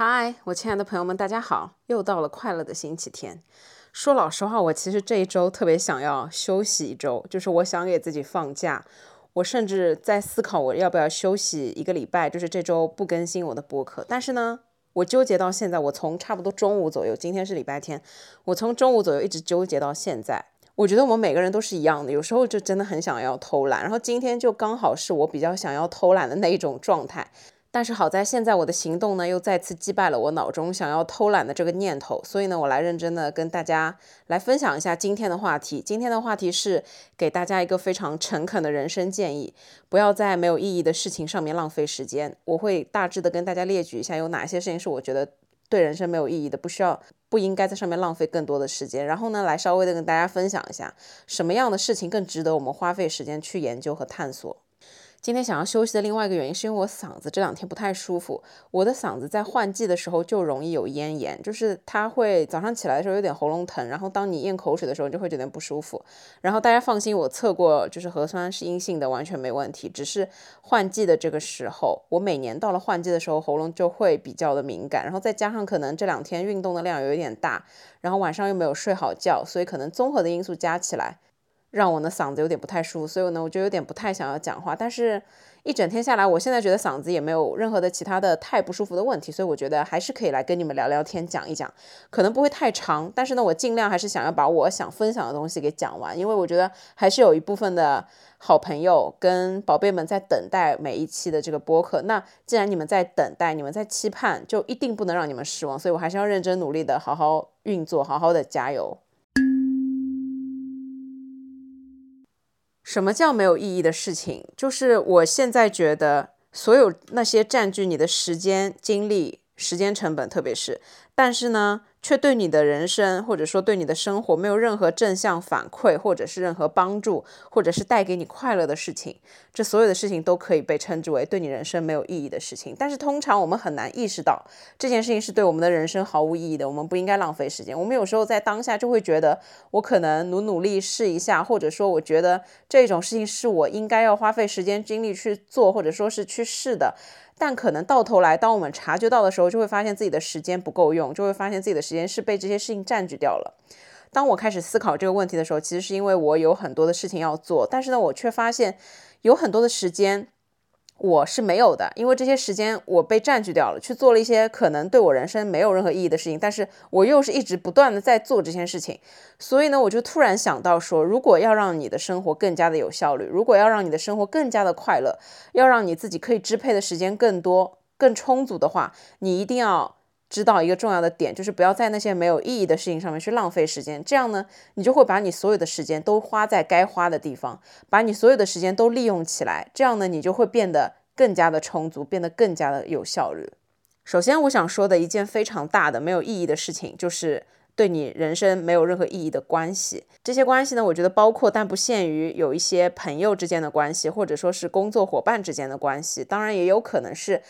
嗨，我亲爱的朋友们，大家好！又到了快乐的星期天。说老实话，我其实这一周特别想要休息一周，就是我想给自己放假。我甚至在思考我要不要休息一个礼拜，就是这周不更新我的播客。但是呢，我纠结到现在，我从差不多中午左右，今天是礼拜天，我从中午左右一直纠结到现在。我觉得我们每个人都是一样的，有时候就真的很想要偷懒，然后今天就刚好是我比较想要偷懒的那一种状态。但是好在现在我的行动呢，又再次击败了我脑中想要偷懒的这个念头。所以呢，我来认真的跟大家来分享一下今天的话题。今天的话题是给大家一个非常诚恳的人生建议：不要在没有意义的事情上面浪费时间。我会大致的跟大家列举一下有哪些事情是我觉得对人生没有意义的，不需要、不应该在上面浪费更多的时间。然后呢，来稍微的跟大家分享一下什么样的事情更值得我们花费时间去研究和探索。今天想要休息的另外一个原因，是因为我嗓子这两天不太舒服。我的嗓子在换季的时候就容易有咽炎，就是它会早上起来的时候有点喉咙疼，然后当你咽口水的时候就会觉得不舒服。然后大家放心，我测过，就是核酸是阴性的，完全没问题。只是换季的这个时候，我每年到了换季的时候，喉咙就会比较的敏感，然后再加上可能这两天运动的量有一点大，然后晚上又没有睡好觉，所以可能综合的因素加起来。让我呢嗓子有点不太舒服，所以呢我就有点不太想要讲话。但是，一整天下来，我现在觉得嗓子也没有任何的其他的太不舒服的问题，所以我觉得还是可以来跟你们聊聊天，讲一讲，可能不会太长。但是呢，我尽量还是想要把我想分享的东西给讲完，因为我觉得还是有一部分的好朋友跟宝贝们在等待每一期的这个播客。那既然你们在等待，你们在期盼，就一定不能让你们失望。所以我还是要认真努力的，好好运作，好好的加油。什么叫没有意义的事情？就是我现在觉得，所有那些占据你的时间、精力、时间成本，特别是，但是呢。却对你的人生，或者说对你的生活没有任何正向反馈，或者是任何帮助，或者是带给你快乐的事情，这所有的事情都可以被称之为对你人生没有意义的事情。但是通常我们很难意识到这件事情是对我们的人生毫无意义的，我们不应该浪费时间。我们有时候在当下就会觉得，我可能努努力试一下，或者说我觉得这种事情是我应该要花费时间精力去做，或者说是去试的。但可能到头来，当我们察觉到的时候，就会发现自己的时间不够用，就会发现自己的时间是被这些事情占据掉了。当我开始思考这个问题的时候，其实是因为我有很多的事情要做，但是呢，我却发现有很多的时间。我是没有的，因为这些时间我被占据掉了，去做了一些可能对我人生没有任何意义的事情。但是我又是一直不断的在做这件事情，所以呢，我就突然想到说，如果要让你的生活更加的有效率，如果要让你的生活更加的快乐，要让你自己可以支配的时间更多、更充足的话，你一定要。知道一个重要的点，就是不要在那些没有意义的事情上面去浪费时间。这样呢，你就会把你所有的时间都花在该花的地方，把你所有的时间都利用起来。这样呢，你就会变得更加的充足，变得更加的有效率。首先，我想说的一件非常大的没有意义的事情，就是对你人生没有任何意义的关系。这些关系呢，我觉得包括但不限于有一些朋友之间的关系，或者说是工作伙伴之间的关系，当然也有可能是。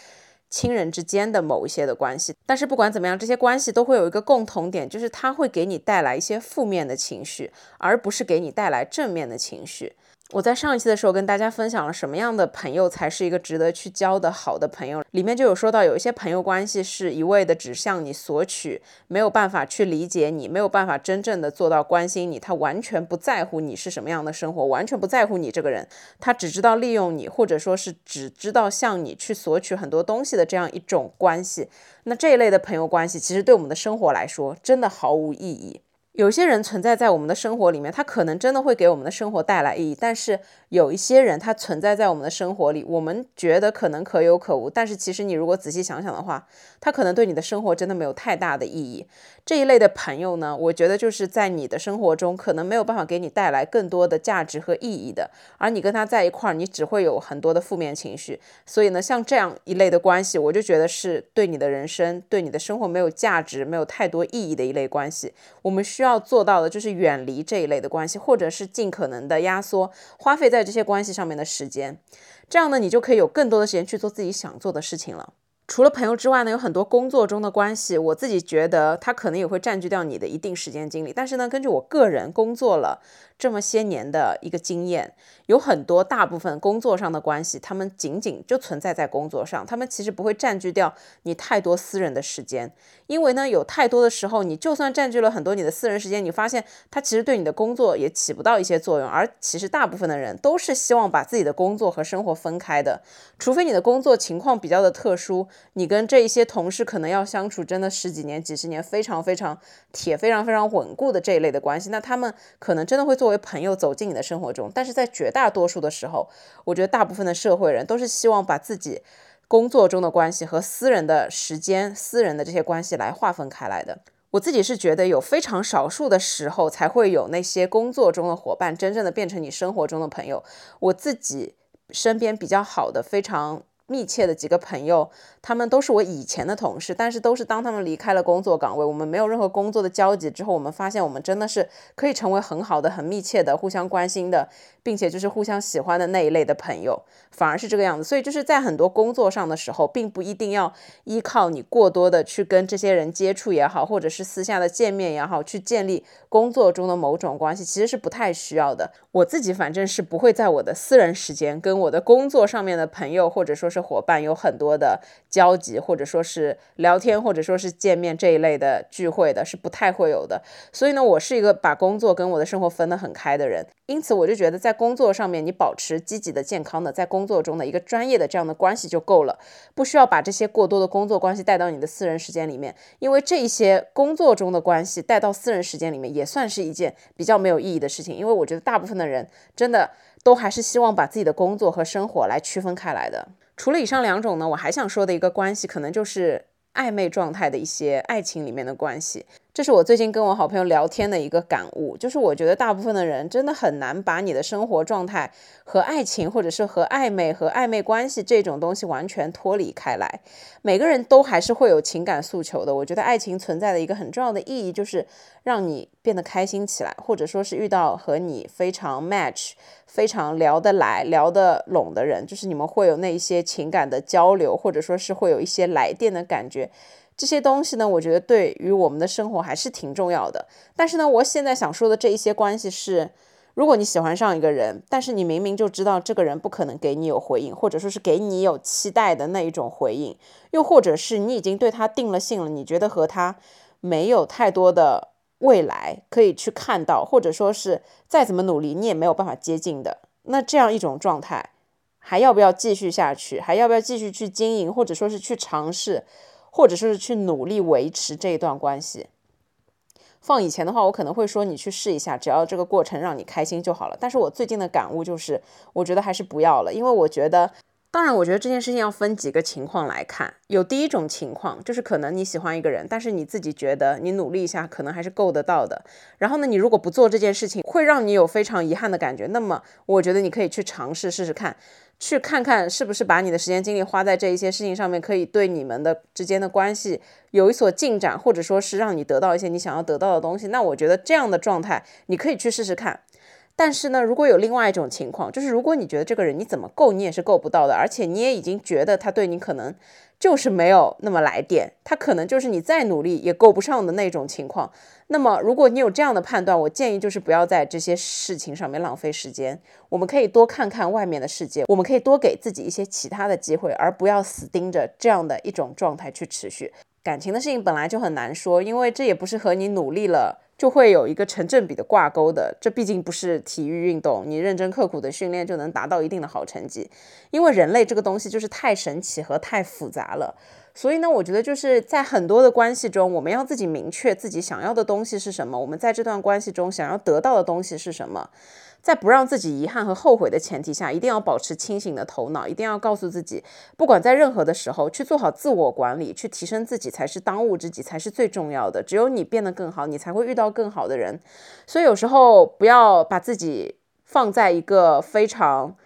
亲人之间的某一些的关系，但是不管怎么样，这些关系都会有一个共同点，就是它会给你带来一些负面的情绪，而不是给你带来正面的情绪。我在上一期的时候跟大家分享了什么样的朋友才是一个值得去交的好的朋友，里面就有说到有一些朋友关系是一味的只向你索取，没有办法去理解你，没有办法真正的做到关心你，他完全不在乎你是什么样的生活，完全不在乎你这个人，他只知道利用你，或者说是只知道向你去索取很多东西的这样一种关系。那这一类的朋友关系，其实对我们的生活来说，真的毫无意义。有些人存在在我们的生活里面，他可能真的会给我们的生活带来意义。但是有一些人，他存在在我们的生活里，我们觉得可能可有可无。但是其实你如果仔细想想的话，他可能对你的生活真的没有太大的意义。这一类的朋友呢，我觉得就是在你的生活中可能没有办法给你带来更多的价值和意义的。而你跟他在一块儿，你只会有很多的负面情绪。所以呢，像这样一类的关系，我就觉得是对你的人生、对你的生活没有价值、没有太多意义的一类关系。我们需要。做到的就是远离这一类的关系，或者是尽可能的压缩花费在这些关系上面的时间，这样呢，你就可以有更多的时间去做自己想做的事情了。除了朋友之外呢，有很多工作中的关系，我自己觉得他可能也会占据掉你的一定时间精力。但是呢，根据我个人工作了这么些年的一个经验，有很多大部分工作上的关系，他们仅仅就存在在工作上，他们其实不会占据掉你太多私人的时间。因为呢，有太多的时候，你就算占据了很多你的私人时间，你发现他其实对你的工作也起不到一些作用。而其实大部分的人都是希望把自己的工作和生活分开的，除非你的工作情况比较的特殊。你跟这一些同事可能要相处真的十几年、几十年，非常非常铁、非常非常稳固的这一类的关系，那他们可能真的会作为朋友走进你的生活中。但是在绝大多数的时候，我觉得大部分的社会人都是希望把自己工作中的关系和私人的时间、私人的这些关系来划分开来的。我自己是觉得有非常少数的时候才会有那些工作中的伙伴真正的变成你生活中的朋友。我自己身边比较好的、非常。密切的几个朋友，他们都是我以前的同事，但是都是当他们离开了工作岗位，我们没有任何工作的交集之后，我们发现我们真的是可以成为很好的、很密切的、互相关心的，并且就是互相喜欢的那一类的朋友，反而是这个样子。所以就是在很多工作上的时候，并不一定要依靠你过多的去跟这些人接触也好，或者是私下的见面也好，去建立工作中的某种关系，其实是不太需要的。我自己反正是不会在我的私人时间跟我的工作上面的朋友，或者说是伙伴有很多的交集，或者说是聊天，或者说是见面这一类的聚会的，是不太会有的。所以呢，我是一个把工作跟我的生活分得很开的人。因此，我就觉得在工作上面，你保持积极的、健康的，在工作中的一个专业的这样的关系就够了，不需要把这些过多的工作关系带到你的私人时间里面。因为这一些工作中的关系带到私人时间里面，也算是一件比较没有意义的事情。因为我觉得大部分的人真的都还是希望把自己的工作和生活来区分开来的。除了以上两种呢，我还想说的一个关系，可能就是暧昧状态的一些爱情里面的关系。这是我最近跟我好朋友聊天的一个感悟，就是我觉得大部分的人真的很难把你的生活状态和爱情，或者是和暧昧和暧昧关系这种东西完全脱离开来。每个人都还是会有情感诉求的。我觉得爱情存在的一个很重要的意义，就是让你变得开心起来，或者说是遇到和你非常 match、非常聊得来、聊得拢的人，就是你们会有那一些情感的交流，或者说是会有一些来电的感觉。这些东西呢，我觉得对于我们的生活还是挺重要的。但是呢，我现在想说的这一些关系是，如果你喜欢上一个人，但是你明明就知道这个人不可能给你有回应，或者说是给你有期待的那一种回应，又或者是你已经对他定了性了，你觉得和他没有太多的未来可以去看到，或者说是再怎么努力你也没有办法接近的，那这样一种状态，还要不要继续下去？还要不要继续去经营，或者说是去尝试？或者是去努力维持这一段关系。放以前的话，我可能会说你去试一下，只要这个过程让你开心就好了。但是我最近的感悟就是，我觉得还是不要了，因为我觉得，当然，我觉得这件事情要分几个情况来看。有第一种情况，就是可能你喜欢一个人，但是你自己觉得你努力一下可能还是够得到的。然后呢，你如果不做这件事情，会让你有非常遗憾的感觉。那么，我觉得你可以去尝试试试看。去看看是不是把你的时间精力花在这一些事情上面，可以对你们的之间的关系有一所进展，或者说是让你得到一些你想要得到的东西。那我觉得这样的状态你可以去试试看。但是呢，如果有另外一种情况，就是如果你觉得这个人你怎么够你也是够不到的，而且你也已经觉得他对你可能。就是没有那么来电，他可能就是你再努力也够不上的那种情况。那么，如果你有这样的判断，我建议就是不要在这些事情上面浪费时间。我们可以多看看外面的世界，我们可以多给自己一些其他的机会，而不要死盯着这样的一种状态去持续。感情的事情本来就很难说，因为这也不是和你努力了。就会有一个成正比的挂钩的，这毕竟不是体育运动，你认真刻苦的训练就能达到一定的好成绩。因为人类这个东西就是太神奇和太复杂了，所以呢，我觉得就是在很多的关系中，我们要自己明确自己想要的东西是什么，我们在这段关系中想要得到的东西是什么。在不让自己遗憾和后悔的前提下，一定要保持清醒的头脑，一定要告诉自己，不管在任何的时候，去做好自我管理，去提升自己才是当务之急，才是最重要的。只有你变得更好，你才会遇到更好的人。所以有时候不要把自己放在一个非常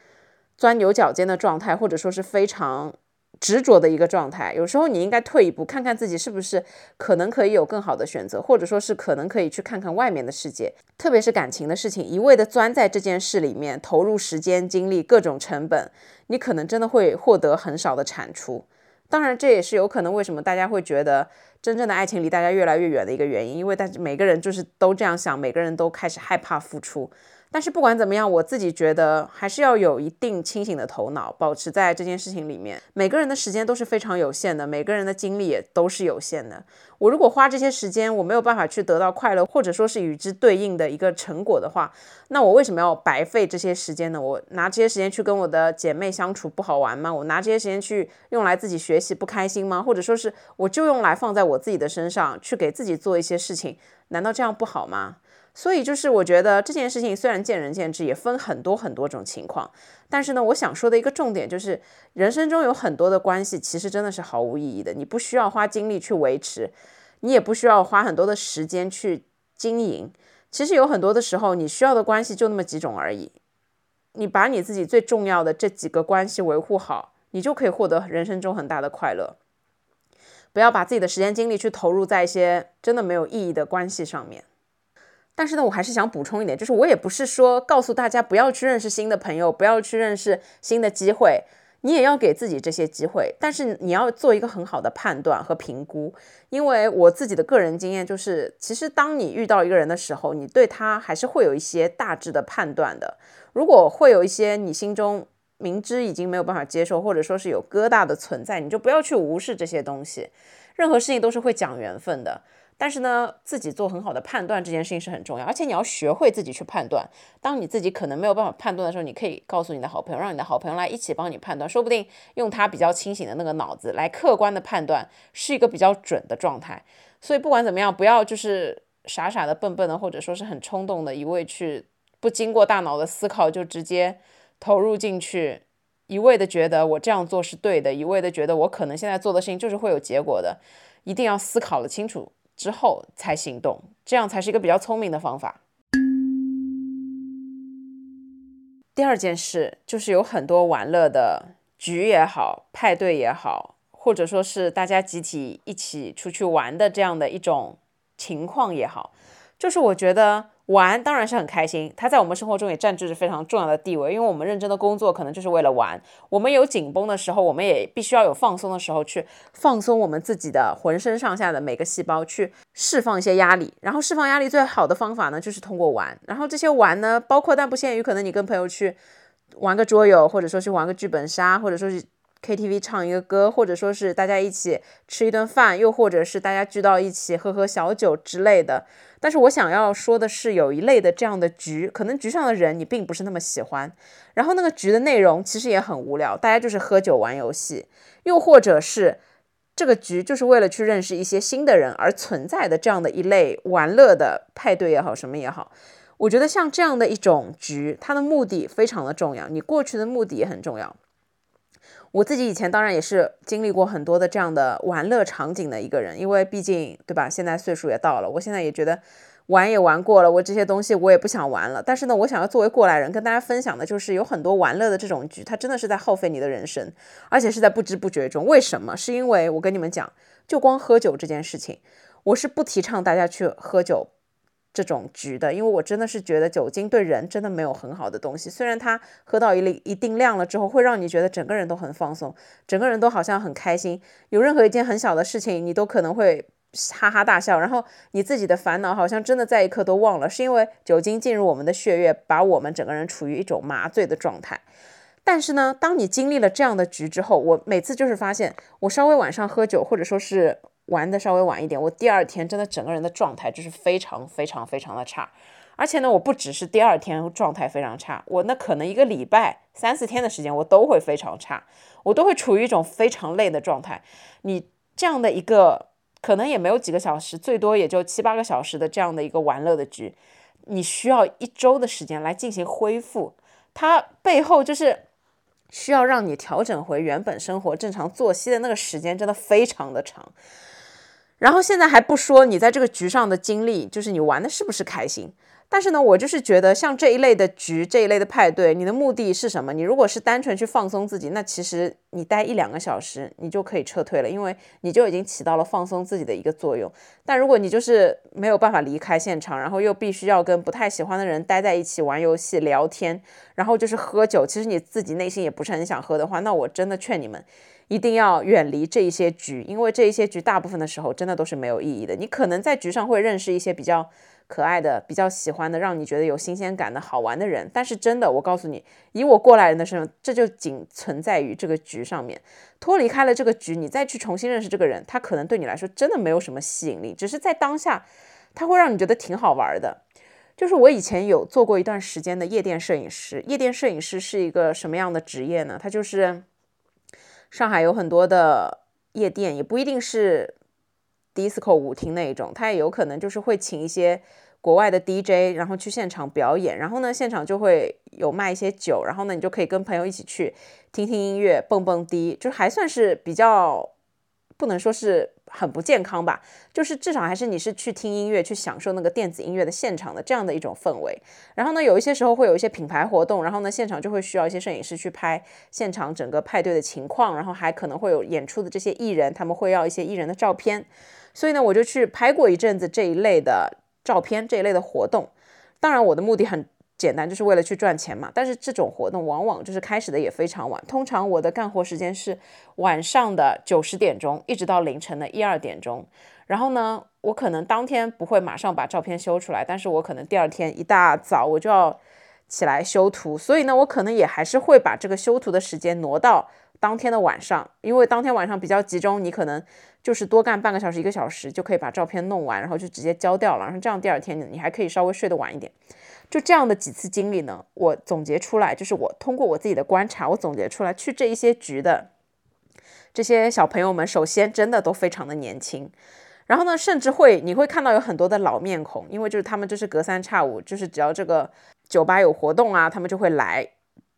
钻牛角尖的状态，或者说是非常。执着的一个状态，有时候你应该退一步，看看自己是不是可能可以有更好的选择，或者说是可能可以去看看外面的世界。特别是感情的事情，一味的钻在这件事里面，投入时间、精力、各种成本，你可能真的会获得很少的产出。当然，这也是有可能为什么大家会觉得真正的爱情离大家越来越远的一个原因，因为大家每个人就是都这样想，每个人都开始害怕付出。但是不管怎么样，我自己觉得还是要有一定清醒的头脑，保持在这件事情里面。每个人的时间都是非常有限的，每个人的精力也都是有限的。我如果花这些时间，我没有办法去得到快乐，或者说是与之对应的一个成果的话，那我为什么要白费这些时间呢？我拿这些时间去跟我的姐妹相处不好玩吗？我拿这些时间去用来自己学习不开心吗？或者说是我就用来放在我自己的身上去给自己做一些事情，难道这样不好吗？所以就是我觉得这件事情虽然见仁见智，也分很多很多种情况，但是呢，我想说的一个重点就是，人生中有很多的关系其实真的是毫无意义的，你不需要花精力去维持，你也不需要花很多的时间去经营。其实有很多的时候，你需要的关系就那么几种而已，你把你自己最重要的这几个关系维护好，你就可以获得人生中很大的快乐。不要把自己的时间精力去投入在一些真的没有意义的关系上面。但是呢，我还是想补充一点，就是我也不是说告诉大家不要去认识新的朋友，不要去认识新的机会，你也要给自己这些机会。但是你要做一个很好的判断和评估，因为我自己的个人经验就是，其实当你遇到一个人的时候，你对他还是会有一些大致的判断的。如果会有一些你心中明知已经没有办法接受，或者说是有疙瘩的存在，你就不要去无视这些东西。任何事情都是会讲缘分的。但是呢，自己做很好的判断这件事情是很重要，而且你要学会自己去判断。当你自己可能没有办法判断的时候，你可以告诉你的好朋友，让你的好朋友来一起帮你判断，说不定用他比较清醒的那个脑子来客观的判断，是一个比较准的状态。所以不管怎么样，不要就是傻傻的、笨笨的，或者说是很冲动的，一味去不经过大脑的思考就直接投入进去，一味的觉得我这样做是对的，一味的觉得我可能现在做的事情就是会有结果的，一定要思考了清楚。之后才行动，这样才是一个比较聪明的方法。第二件事就是有很多玩乐的局也好，派对也好，或者说是大家集体一起出去玩的这样的一种情况也好，就是我觉得。玩当然是很开心，它在我们生活中也占据着非常重要的地位，因为我们认真的工作可能就是为了玩。我们有紧绷的时候，我们也必须要有放松的时候，去放松我们自己的浑身上下的每个细胞，去释放一些压力。然后释放压力最好的方法呢，就是通过玩。然后这些玩呢，包括但不限于，可能你跟朋友去玩个桌游，或者说去玩个剧本杀，或者说是 KTV 唱一个歌，或者说是大家一起吃一顿饭，又或者是大家聚到一起喝喝小酒之类的。但是我想要说的是，有一类的这样的局，可能局上的人你并不是那么喜欢，然后那个局的内容其实也很无聊，大家就是喝酒玩游戏，又或者是这个局就是为了去认识一些新的人而存在的这样的一类玩乐的派对也好，什么也好，我觉得像这样的一种局，它的目的非常的重要，你过去的目的也很重要。我自己以前当然也是经历过很多的这样的玩乐场景的一个人，因为毕竟对吧，现在岁数也到了，我现在也觉得玩也玩过了，我这些东西我也不想玩了。但是呢，我想要作为过来人跟大家分享的就是有很多玩乐的这种局，它真的是在耗费你的人生，而且是在不知不觉中。为什么？是因为我跟你们讲，就光喝酒这件事情，我是不提倡大家去喝酒。这种局的，因为我真的是觉得酒精对人真的没有很好的东西。虽然它喝到一一定量了之后，会让你觉得整个人都很放松，整个人都好像很开心。有任何一件很小的事情，你都可能会哈哈大笑，然后你自己的烦恼好像真的在一刻都忘了，是因为酒精进入我们的血液，把我们整个人处于一种麻醉的状态。但是呢，当你经历了这样的局之后，我每次就是发现，我稍微晚上喝酒，或者说是。玩的稍微晚一点，我第二天真的整个人的状态就是非常非常非常的差，而且呢，我不只是第二天状态非常差，我那可能一个礼拜三四天的时间我都会非常差，我都会处于一种非常累的状态。你这样的一个可能也没有几个小时，最多也就七八个小时的这样的一个玩乐的局，你需要一周的时间来进行恢复，它背后就是需要让你调整回原本生活正常作息的那个时间，真的非常的长。然后现在还不说你在这个局上的经历，就是你玩的是不是开心？但是呢，我就是觉得像这一类的局，这一类的派对，你的目的是什么？你如果是单纯去放松自己，那其实你待一两个小时，你就可以撤退了，因为你就已经起到了放松自己的一个作用。但如果你就是没有办法离开现场，然后又必须要跟不太喜欢的人待在一起玩游戏、聊天，然后就是喝酒，其实你自己内心也不是很想喝的话，那我真的劝你们一定要远离这一些局，因为这一些局大部分的时候真的都是没有意义的。你可能在局上会认识一些比较。可爱的、比较喜欢的、让你觉得有新鲜感的好玩的人，但是真的，我告诉你，以我过来人的身份，这就仅存在于这个局上面。脱离开了这个局，你再去重新认识这个人，他可能对你来说真的没有什么吸引力，只是在当下，他会让你觉得挺好玩的。就是我以前有做过一段时间的夜店摄影师，夜店摄影师是一个什么样的职业呢？他就是上海有很多的夜店，也不一定是。disco 舞厅那一种，它也有可能就是会请一些国外的 DJ，然后去现场表演，然后呢，现场就会有卖一些酒，然后呢，你就可以跟朋友一起去听听音乐，蹦蹦迪，就还算是比较，不能说是很不健康吧，就是至少还是你是去听音乐，去享受那个电子音乐的现场的这样的一种氛围。然后呢，有一些时候会有一些品牌活动，然后呢，现场就会需要一些摄影师去拍现场整个派对的情况，然后还可能会有演出的这些艺人，他们会要一些艺人的照片。所以呢，我就去拍过一阵子这一类的照片，这一类的活动。当然，我的目的很简单，就是为了去赚钱嘛。但是这种活动往往就是开始的也非常晚，通常我的干活时间是晚上的九十点钟，一直到凌晨的一二点钟。然后呢，我可能当天不会马上把照片修出来，但是我可能第二天一大早我就要起来修图。所以呢，我可能也还是会把这个修图的时间挪到当天的晚上，因为当天晚上比较集中，你可能。就是多干半个小时、一个小时就可以把照片弄完，然后就直接交掉了。然后这样第二天你还可以稍微睡得晚一点。就这样的几次经历呢，我总结出来，就是我通过我自己的观察，我总结出来去这一些局的这些小朋友们，首先真的都非常的年轻，然后呢，甚至会你会看到有很多的老面孔，因为就是他们就是隔三差五，就是只要这个酒吧有活动啊，他们就会来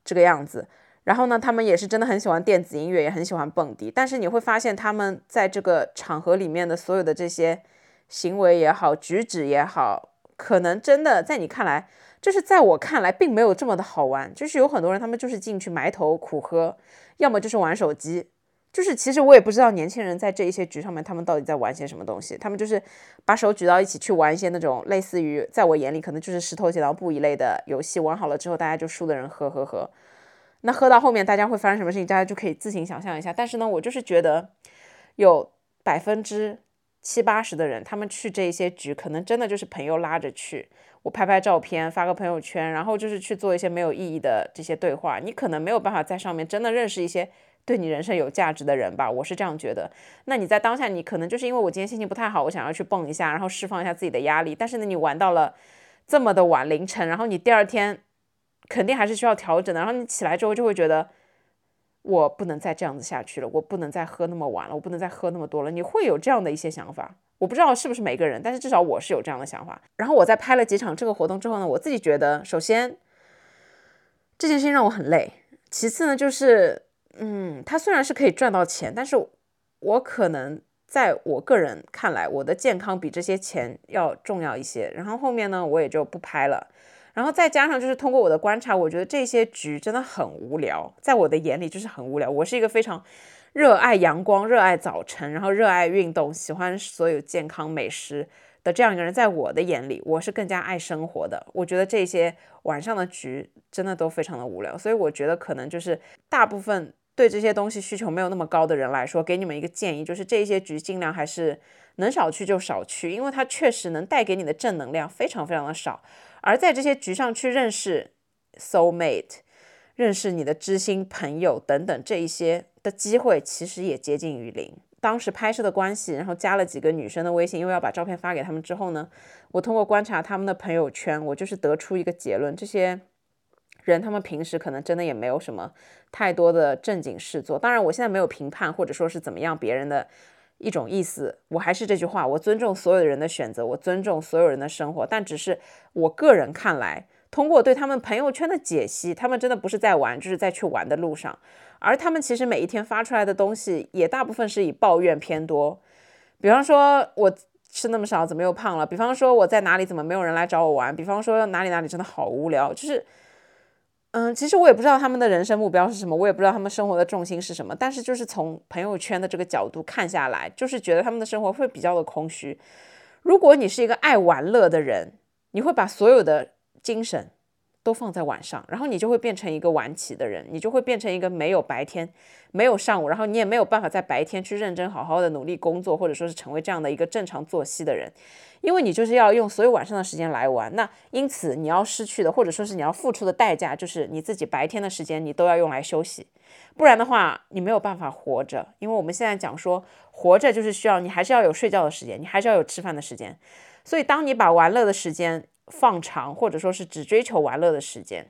这个样子。然后呢，他们也是真的很喜欢电子音乐，也很喜欢蹦迪。但是你会发现，他们在这个场合里面的所有的这些行为也好，举止也好，可能真的在你看来，就是在我看来，并没有这么的好玩。就是有很多人，他们就是进去埋头苦喝，要么就是玩手机。就是其实我也不知道年轻人在这一些局上面，他们到底在玩些什么东西。他们就是把手举到一起去玩一些那种类似于，在我眼里可能就是石头剪刀布一类的游戏。玩好了之后，大家就输的人喝喝喝。那喝到后面，大家会发生什么事情，大家就可以自行想象一下。但是呢，我就是觉得，有百分之七八十的人，他们去这一些局，可能真的就是朋友拉着去，我拍拍照片，发个朋友圈，然后就是去做一些没有意义的这些对话。你可能没有办法在上面真的认识一些对你人生有价值的人吧，我是这样觉得。那你在当下，你可能就是因为我今天心情不太好，我想要去蹦一下，然后释放一下自己的压力。但是呢，你玩到了这么的晚凌晨，然后你第二天。肯定还是需要调整的。然后你起来之后就会觉得，我不能再这样子下去了，我不能再喝那么晚了，我不能再喝那么多了。你会有这样的一些想法，我不知道是不是每个人，但是至少我是有这样的想法。然后我在拍了几场这个活动之后呢，我自己觉得，首先这件事情让我很累，其次呢就是，嗯，它虽然是可以赚到钱，但是我可能在我个人看来，我的健康比这些钱要重要一些。然后后面呢，我也就不拍了。然后再加上就是通过我的观察，我觉得这些局真的很无聊，在我的眼里就是很无聊。我是一个非常热爱阳光、热爱早晨，然后热爱运动、喜欢所有健康美食的这样一个人。在我的眼里，我是更加爱生活的。我觉得这些晚上的局真的都非常的无聊，所以我觉得可能就是大部分对这些东西需求没有那么高的人来说，给你们一个建议，就是这些局尽量还是能少去就少去，因为它确实能带给你的正能量非常非常的少。而在这些局上去认识 soul mate，认识你的知心朋友等等这一些的机会，其实也接近于零。当时拍摄的关系，然后加了几个女生的微信，因为要把照片发给他们之后呢，我通过观察他们的朋友圈，我就是得出一个结论：这些人他们平时可能真的也没有什么太多的正经事做。当然，我现在没有评判或者说是怎么样别人的。一种意思，我还是这句话，我尊重所有的人的选择，我尊重所有人的生活，但只是我个人看来，通过对他们朋友圈的解析，他们真的不是在玩，就是在去玩的路上，而他们其实每一天发出来的东西，也大部分是以抱怨偏多。比方说，我吃那么少，怎么又胖了？比方说我在哪里怎么没有人来找我玩？比方说哪里哪里真的好无聊，就是。嗯，其实我也不知道他们的人生目标是什么，我也不知道他们生活的重心是什么。但是就是从朋友圈的这个角度看下来，就是觉得他们的生活会比较的空虚。如果你是一个爱玩乐的人，你会把所有的精神。都放在晚上，然后你就会变成一个晚起的人，你就会变成一个没有白天、没有上午，然后你也没有办法在白天去认真好好的努力工作，或者说是成为这样的一个正常作息的人，因为你就是要用所有晚上的时间来玩。那因此你要失去的，或者说是你要付出的代价，就是你自己白天的时间你都要用来休息，不然的话你没有办法活着。因为我们现在讲说活着就是需要你还是要有睡觉的时间，你还是要有吃饭的时间，所以当你把玩乐的时间。放长，或者说是只追求玩乐的时间，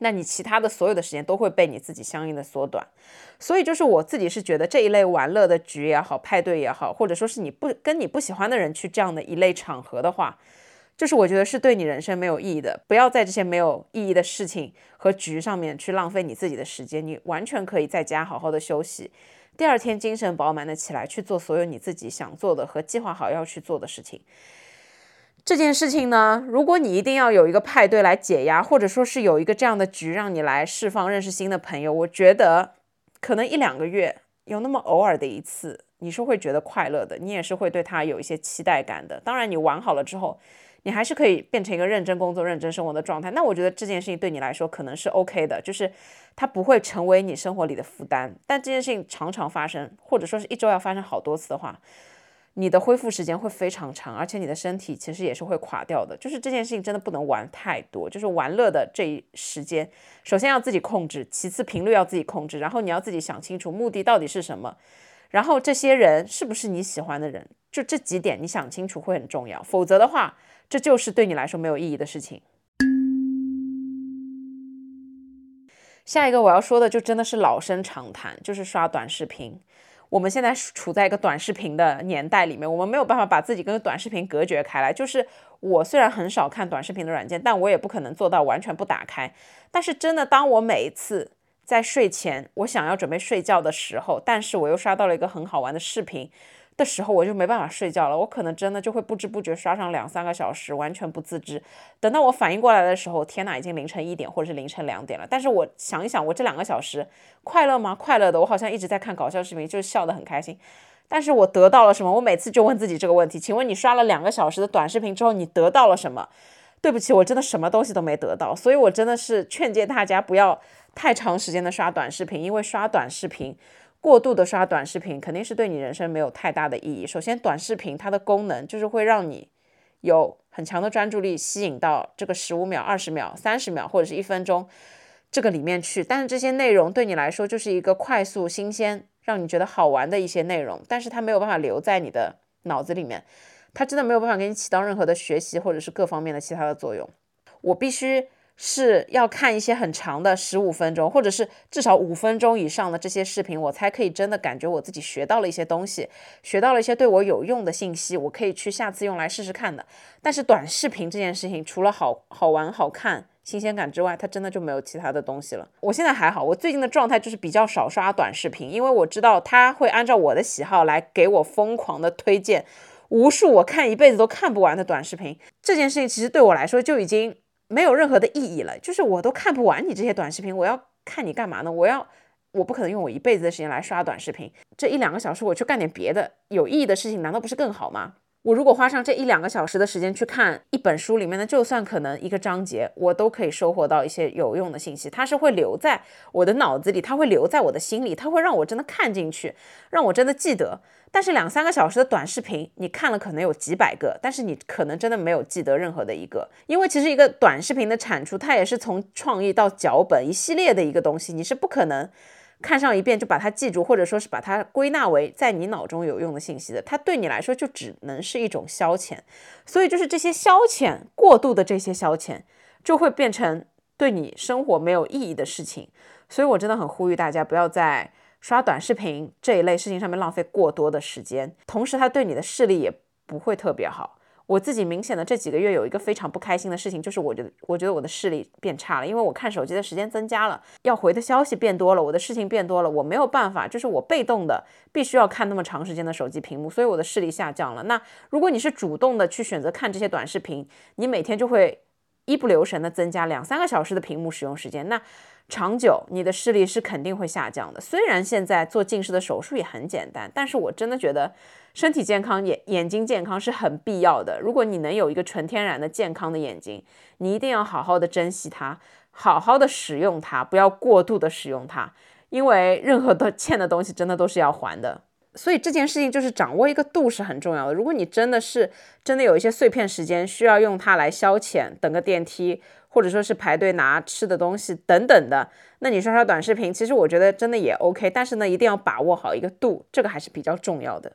那你其他的所有的时间都会被你自己相应的缩短。所以就是我自己是觉得这一类玩乐的局也好，派对也好，或者说是你不跟你不喜欢的人去这样的一类场合的话，就是我觉得是对你人生没有意义的。不要在这些没有意义的事情和局上面去浪费你自己的时间，你完全可以在家好好的休息，第二天精神饱满的起来去做所有你自己想做的和计划好要去做的事情。这件事情呢，如果你一定要有一个派对来解压，或者说是有一个这样的局让你来释放、认识新的朋友，我觉得可能一两个月有那么偶尔的一次，你是会觉得快乐的，你也是会对他有一些期待感的。当然，你玩好了之后，你还是可以变成一个认真工作、认真生活的状态。那我觉得这件事情对你来说可能是 OK 的，就是它不会成为你生活里的负担。但这件事情常常发生，或者说是一周要发生好多次的话。你的恢复时间会非常长，而且你的身体其实也是会垮掉的。就是这件事情真的不能玩太多，就是玩乐的这一时间，首先要自己控制，其次频率要自己控制，然后你要自己想清楚目的到底是什么，然后这些人是不是你喜欢的人，就这几点你想清楚会很重要。否则的话，这就是对你来说没有意义的事情。下一个我要说的就真的是老生常谈，就是刷短视频。我们现在处在一个短视频的年代里面，我们没有办法把自己跟短视频隔绝开来。就是我虽然很少看短视频的软件，但我也不可能做到完全不打开。但是真的，当我每一次在睡前，我想要准备睡觉的时候，但是我又刷到了一个很好玩的视频。的时候我就没办法睡觉了，我可能真的就会不知不觉刷上两三个小时，完全不自知。等到我反应过来的时候，天哪，已经凌晨一点或者是凌晨两点了。但是我想一想，我这两个小时快乐吗？快乐的，我好像一直在看搞笑视频，就笑得很开心。但是我得到了什么？我每次就问自己这个问题：请问你刷了两个小时的短视频之后，你得到了什么？对不起，我真的什么东西都没得到。所以我真的是劝诫大家不要太长时间的刷短视频，因为刷短视频。过度的刷短视频肯定是对你人生没有太大的意义。首先，短视频它的功能就是会让你有很强的专注力，吸引到这个十五秒、二十秒、三十秒或者是一分钟这个里面去。但是这些内容对你来说就是一个快速、新鲜，让你觉得好玩的一些内容，但是它没有办法留在你的脑子里面，它真的没有办法给你起到任何的学习或者是各方面的其他的作用。我必须。是要看一些很长的十五分钟，或者是至少五分钟以上的这些视频，我才可以真的感觉我自己学到了一些东西，学到了一些对我有用的信息，我可以去下次用来试试看的。但是短视频这件事情，除了好好玩、好看、新鲜感之外，它真的就没有其他的东西了。我现在还好，我最近的状态就是比较少刷短视频，因为我知道它会按照我的喜好来给我疯狂的推荐无数我看一辈子都看不完的短视频。这件事情其实对我来说就已经。没有任何的意义了，就是我都看不完你这些短视频，我要看你干嘛呢？我要，我不可能用我一辈子的时间来刷短视频，这一两个小时我去干点别的有意义的事情，难道不是更好吗？我如果花上这一两个小时的时间去看一本书里面的，就算可能一个章节，我都可以收获到一些有用的信息。它是会留在我的脑子里，它会留在我的心里，它会让我真的看进去，让我真的记得。但是两三个小时的短视频，你看了可能有几百个，但是你可能真的没有记得任何的一个。因为其实一个短视频的产出，它也是从创意到脚本一系列的一个东西，你是不可能。看上一遍就把它记住，或者说是把它归纳为在你脑中有用的信息的，它对你来说就只能是一种消遣。所以就是这些消遣过度的这些消遣，就会变成对你生活没有意义的事情。所以我真的很呼吁大家不要再刷短视频这一类事情上面浪费过多的时间，同时它对你的视力也不会特别好。我自己明显的这几个月有一个非常不开心的事情，就是我觉得我觉得我的视力变差了，因为我看手机的时间增加了，要回的消息变多了，我的事情变多了，我没有办法，就是我被动的必须要看那么长时间的手机屏幕，所以我的视力下降了。那如果你是主动的去选择看这些短视频，你每天就会一不留神的增加两三个小时的屏幕使用时间，那长久你的视力是肯定会下降的。虽然现在做近视的手术也很简单，但是我真的觉得。身体健康、眼眼睛健康是很必要的。如果你能有一个纯天然的健康的眼睛，你一定要好好的珍惜它，好好的使用它，不要过度的使用它，因为任何的欠的东西真的都是要还的。所以这件事情就是掌握一个度是很重要的。如果你真的是真的有一些碎片时间需要用它来消遣，等个电梯，或者说是排队拿吃的东西等等的，那你刷刷短视频，其实我觉得真的也 OK。但是呢，一定要把握好一个度，这个还是比较重要的。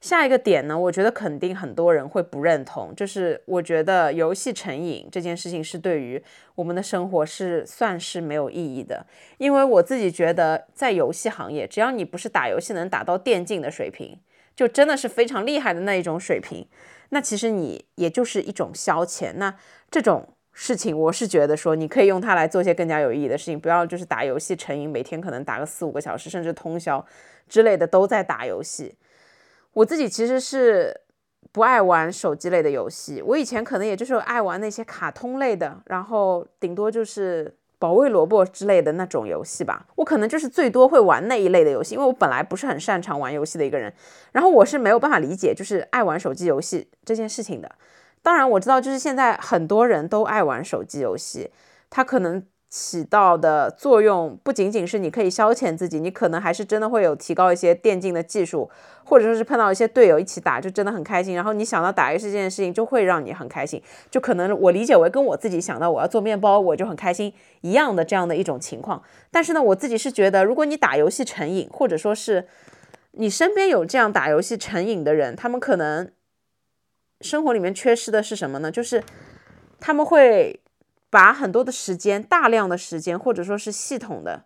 下一个点呢，我觉得肯定很多人会不认同，就是我觉得游戏成瘾这件事情是对于我们的生活是算是没有意义的。因为我自己觉得，在游戏行业，只要你不是打游戏能打到电竞的水平，就真的是非常厉害的那一种水平，那其实你也就是一种消遣。那这种事情，我是觉得说，你可以用它来做些更加有意义的事情，不要就是打游戏成瘾，每天可能打个四五个小时，甚至通宵之类的都在打游戏。我自己其实是不爱玩手机类的游戏，我以前可能也就是爱玩那些卡通类的，然后顶多就是保卫萝卜之类的那种游戏吧。我可能就是最多会玩那一类的游戏，因为我本来不是很擅长玩游戏的一个人。然后我是没有办法理解就是爱玩手机游戏这件事情的。当然我知道，就是现在很多人都爱玩手机游戏，他可能。起到的作用不仅仅是你可以消遣自己，你可能还是真的会有提高一些电竞的技术，或者说是碰到一些队友一起打，就真的很开心。然后你想到打游戏这件事情，就会让你很开心，就可能我理解为跟我自己想到我要做面包，我就很开心一样的这样的一种情况。但是呢，我自己是觉得，如果你打游戏成瘾，或者说是你身边有这样打游戏成瘾的人，他们可能生活里面缺失的是什么呢？就是他们会。把很多的时间，大量的时间，或者说是系统的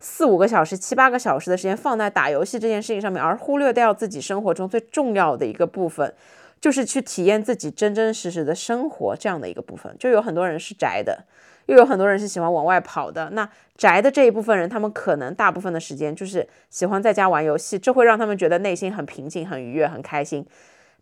四五个小时、七八个小时的时间放在打游戏这件事情上面，而忽略掉自己生活中最重要的一个部分，就是去体验自己真真实实的生活这样的一个部分。就有很多人是宅的，又有很多人是喜欢往外跑的。那宅的这一部分人，他们可能大部分的时间就是喜欢在家玩游戏，这会让他们觉得内心很平静、很愉悦、很开心。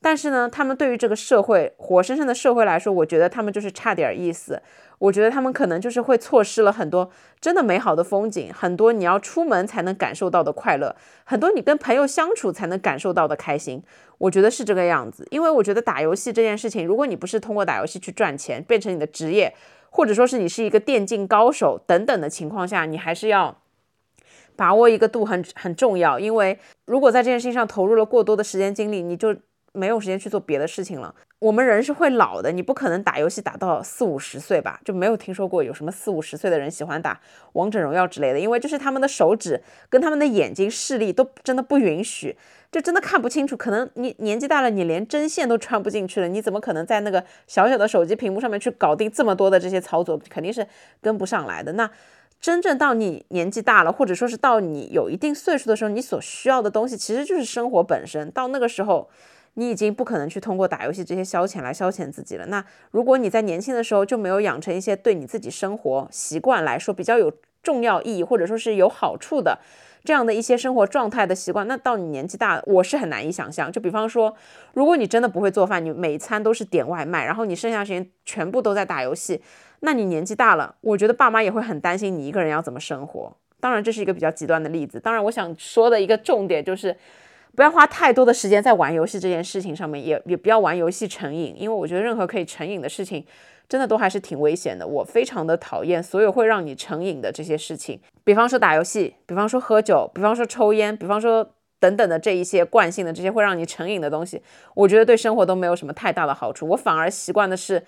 但是呢，他们对于这个社会活生生的社会来说，我觉得他们就是差点意思。我觉得他们可能就是会错失了很多真的美好的风景，很多你要出门才能感受到的快乐，很多你跟朋友相处才能感受到的开心。我觉得是这个样子，因为我觉得打游戏这件事情，如果你不是通过打游戏去赚钱，变成你的职业，或者说是你是一个电竞高手等等的情况下，你还是要把握一个度很很重要。因为如果在这件事情上投入了过多的时间精力，你就没有时间去做别的事情了。我们人是会老的，你不可能打游戏打到四五十岁吧？就没有听说过有什么四五十岁的人喜欢打王者荣耀之类的，因为就是他们的手指跟他们的眼睛视力都真的不允许，就真的看不清楚。可能你年纪大了，你连针线都穿不进去了，你怎么可能在那个小小的手机屏幕上面去搞定这么多的这些操作？肯定是跟不上来的。那真正到你年纪大了，或者说是到你有一定岁数的时候，你所需要的东西其实就是生活本身。到那个时候。你已经不可能去通过打游戏这些消遣来消遣自己了。那如果你在年轻的时候就没有养成一些对你自己生活习惯来说比较有重要意义，或者说是有好处的这样的一些生活状态的习惯，那到你年纪大，我是很难以想象。就比方说，如果你真的不会做饭，你每一餐都是点外卖，然后你剩下时间全部都在打游戏，那你年纪大了，我觉得爸妈也会很担心你一个人要怎么生活。当然，这是一个比较极端的例子。当然，我想说的一个重点就是。不要花太多的时间在玩游戏这件事情上面，也也不要玩游戏成瘾，因为我觉得任何可以成瘾的事情，真的都还是挺危险的。我非常的讨厌所有会让你成瘾的这些事情，比方说打游戏，比方说喝酒，比方说抽烟，比方说等等的这一些惯性的这些会让你成瘾的东西，我觉得对生活都没有什么太大的好处。我反而习惯的是，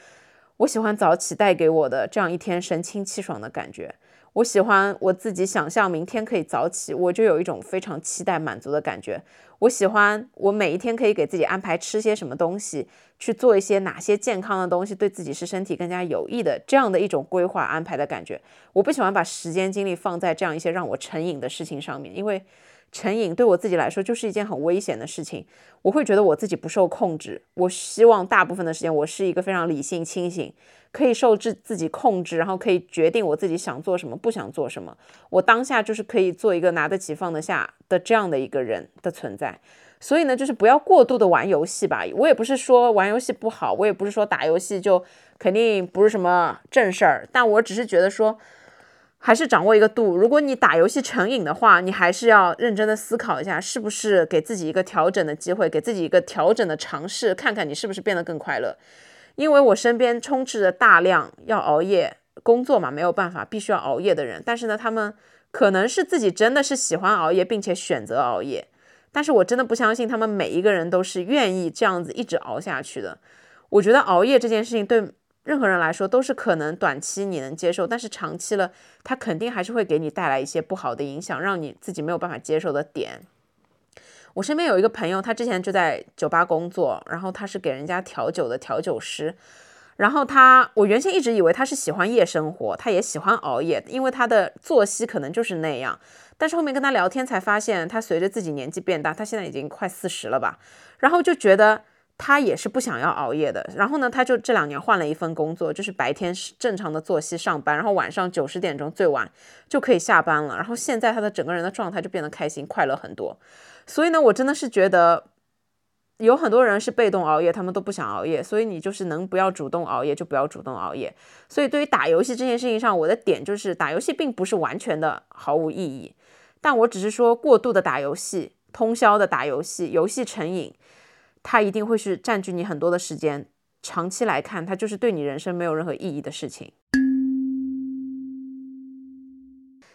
我喜欢早起带给我的这样一天神清气爽的感觉。我喜欢我自己想象明天可以早起，我就有一种非常期待满足的感觉。我喜欢我每一天可以给自己安排吃些什么东西，去做一些哪些健康的东西，对自己是身体更加有益的这样的一种规划安排的感觉。我不喜欢把时间精力放在这样一些让我成瘾的事情上面，因为成瘾对我自己来说就是一件很危险的事情。我会觉得我自己不受控制。我希望大部分的时间我是一个非常理性清醒。可以受制自己控制，然后可以决定我自己想做什么，不想做什么。我当下就是可以做一个拿得起放得下的这样的一个人的存在。所以呢，就是不要过度的玩游戏吧。我也不是说玩游戏不好，我也不是说打游戏就肯定不是什么正事儿。但我只是觉得说，还是掌握一个度。如果你打游戏成瘾的话，你还是要认真的思考一下，是不是给自己一个调整的机会，给自己一个调整的尝试，看看你是不是变得更快乐。因为我身边充斥着大量要熬夜工作嘛，没有办法，必须要熬夜的人。但是呢，他们可能是自己真的是喜欢熬夜，并且选择熬夜。但是我真的不相信他们每一个人都是愿意这样子一直熬下去的。我觉得熬夜这件事情对任何人来说都是可能短期你能接受，但是长期了，它肯定还是会给你带来一些不好的影响，让你自己没有办法接受的点。我身边有一个朋友，他之前就在酒吧工作，然后他是给人家调酒的调酒师。然后他，我原先一直以为他是喜欢夜生活，他也喜欢熬夜，因为他的作息可能就是那样。但是后面跟他聊天才发现，他随着自己年纪变大，他现在已经快四十了吧，然后就觉得他也是不想要熬夜的。然后呢，他就这两年换了一份工作，就是白天是正常的作息上班，然后晚上九十点钟最晚就可以下班了。然后现在他的整个人的状态就变得开心快乐很多。所以呢，我真的是觉得有很多人是被动熬夜，他们都不想熬夜。所以你就是能不要主动熬夜就不要主动熬夜。所以对于打游戏这件事情上，我的点就是打游戏并不是完全的毫无意义，但我只是说过度的打游戏、通宵的打游戏、游戏成瘾，它一定会是占据你很多的时间。长期来看，它就是对你人生没有任何意义的事情。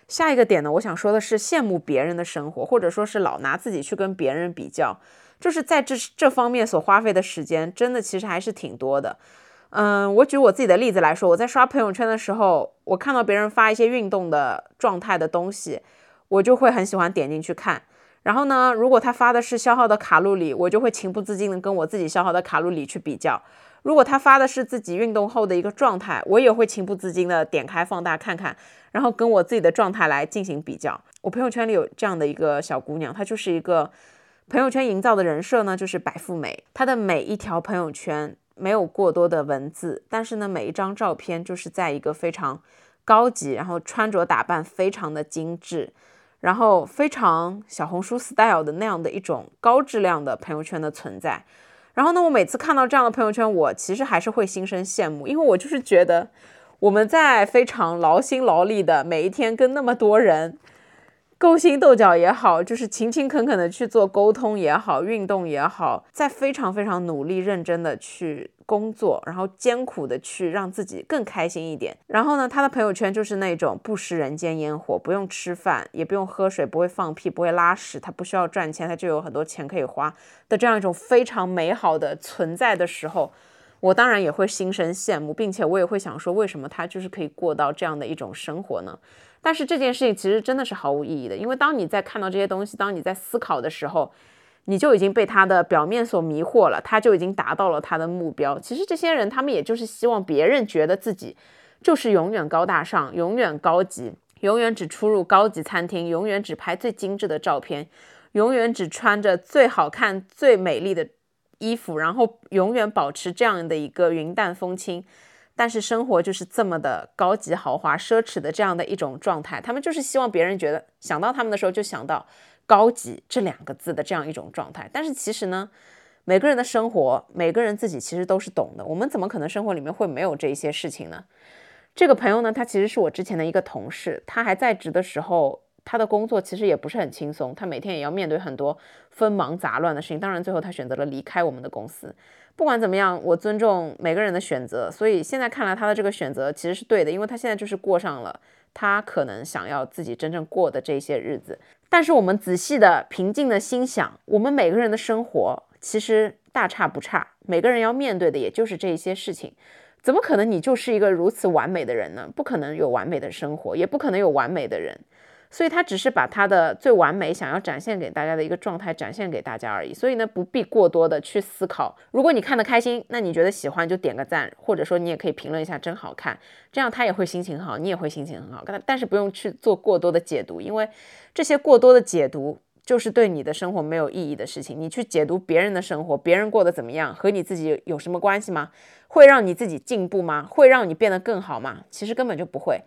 下一个点呢，我想说的是羡慕别人的生活，或者说是老拿自己去跟别人比较，就是在这这方面所花费的时间，真的其实还是挺多的。嗯，我举我自己的例子来说，我在刷朋友圈的时候，我看到别人发一些运动的状态的东西，我就会很喜欢点进去看。然后呢，如果他发的是消耗的卡路里，我就会情不自禁的跟我自己消耗的卡路里去比较。如果他发的是自己运动后的一个状态，我也会情不自禁的点开放大看看。然后跟我自己的状态来进行比较。我朋友圈里有这样的一个小姑娘，她就是一个朋友圈营造的人设呢，就是白富美。她的每一条朋友圈没有过多的文字，但是呢，每一张照片就是在一个非常高级，然后穿着打扮非常的精致，然后非常小红书 style 的那样的一种高质量的朋友圈的存在。然后呢，我每次看到这样的朋友圈，我其实还是会心生羡慕，因为我就是觉得。我们在非常劳心劳力的每一天，跟那么多人勾心斗角也好，就是勤勤恳恳的去做沟通也好，运动也好，在非常非常努力认真的去工作，然后艰苦的去让自己更开心一点。然后呢，他的朋友圈就是那种不食人间烟火，不用吃饭，也不用喝水，不会放屁，不会拉屎，他不需要赚钱，他就有很多钱可以花的这样一种非常美好的存在的时候。我当然也会心生羡慕，并且我也会想说，为什么他就是可以过到这样的一种生活呢？但是这件事情其实真的是毫无意义的，因为当你在看到这些东西，当你在思考的时候，你就已经被他的表面所迷惑了，他就已经达到了他的目标。其实这些人他们也就是希望别人觉得自己就是永远高大上，永远高级，永远只出入高级餐厅，永远只拍最精致的照片，永远只穿着最好看、最美丽的。衣服，然后永远保持这样的一个云淡风轻，但是生活就是这么的高级豪华奢侈的这样的一种状态。他们就是希望别人觉得想到他们的时候就想到高级这两个字的这样一种状态。但是其实呢，每个人的生活，每个人自己其实都是懂的。我们怎么可能生活里面会没有这一些事情呢？这个朋友呢，他其实是我之前的一个同事，他还在职的时候。他的工作其实也不是很轻松，他每天也要面对很多纷忙杂乱的事情。当然，最后他选择了离开我们的公司。不管怎么样，我尊重每个人的选择。所以现在看来，他的这个选择其实是对的，因为他现在就是过上了他可能想要自己真正过的这些日子。但是我们仔细的、平静的心想，我们每个人的生活其实大差不差，每个人要面对的也就是这些事情。怎么可能你就是一个如此完美的人呢？不可能有完美的生活，也不可能有完美的人。所以他只是把他的最完美想要展现给大家的一个状态展现给大家而已。所以呢，不必过多的去思考。如果你看得开心，那你觉得喜欢就点个赞，或者说你也可以评论一下真好看，这样他也会心情好，你也会心情很好。但但是不用去做过多的解读，因为这些过多的解读就是对你的生活没有意义的事情。你去解读别人的生活，别人过得怎么样，和你自己有什么关系吗？会让你自己进步吗？会让你变得更好吗？其实根本就不会。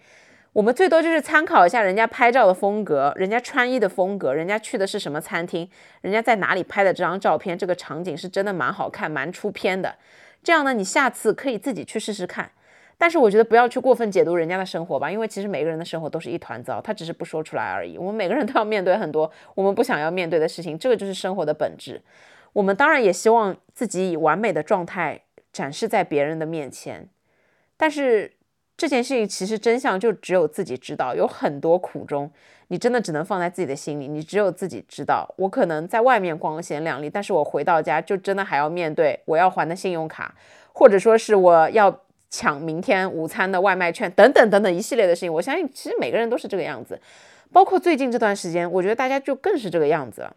我们最多就是参考一下人家拍照的风格，人家穿衣的风格，人家去的是什么餐厅，人家在哪里拍的这张照片，这个场景是真的蛮好看，蛮出片的。这样呢，你下次可以自己去试试看。但是我觉得不要去过分解读人家的生活吧，因为其实每个人的生活都是一团糟，他只是不说出来而已。我们每个人都要面对很多我们不想要面对的事情，这个就是生活的本质。我们当然也希望自己以完美的状态展示在别人的面前，但是。这件事情其实真相就只有自己知道，有很多苦衷，你真的只能放在自己的心里，你只有自己知道。我可能在外面光鲜亮丽，但是我回到家就真的还要面对我要还的信用卡，或者说是我要抢明天午餐的外卖券等等等等一系列的事情。我相信其实每个人都是这个样子，包括最近这段时间，我觉得大家就更是这个样子。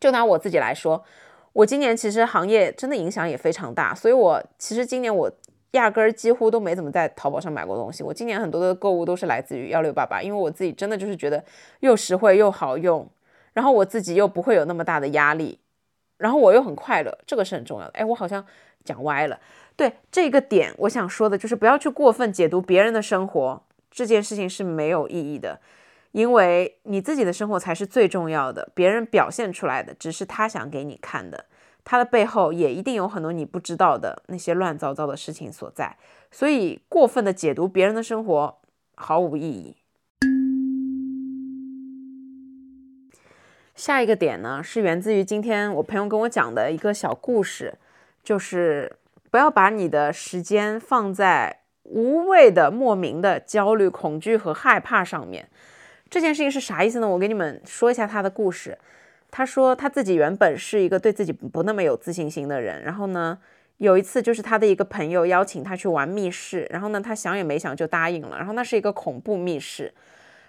就拿我自己来说，我今年其实行业真的影响也非常大，所以我其实今年我。压根儿几乎都没怎么在淘宝上买过东西。我今年很多的购物都是来自于幺六八八，因为我自己真的就是觉得又实惠又好用，然后我自己又不会有那么大的压力，然后我又很快乐，这个是很重要的。哎，我好像讲歪了。对这个点，我想说的就是不要去过分解读别人的生活，这件事情是没有意义的，因为你自己的生活才是最重要的，别人表现出来的只是他想给你看的。它的背后也一定有很多你不知道的那些乱糟糟的事情所在，所以过分的解读别人的生活毫无意义。下一个点呢，是源自于今天我朋友跟我讲的一个小故事，就是不要把你的时间放在无谓的、莫名的焦虑、恐惧和害怕上面。这件事情是啥意思呢？我给你们说一下他的故事。他说他自己原本是一个对自己不那么有自信心的人，然后呢，有一次就是他的一个朋友邀请他去玩密室，然后呢，他想也没想就答应了，然后那是一个恐怖密室，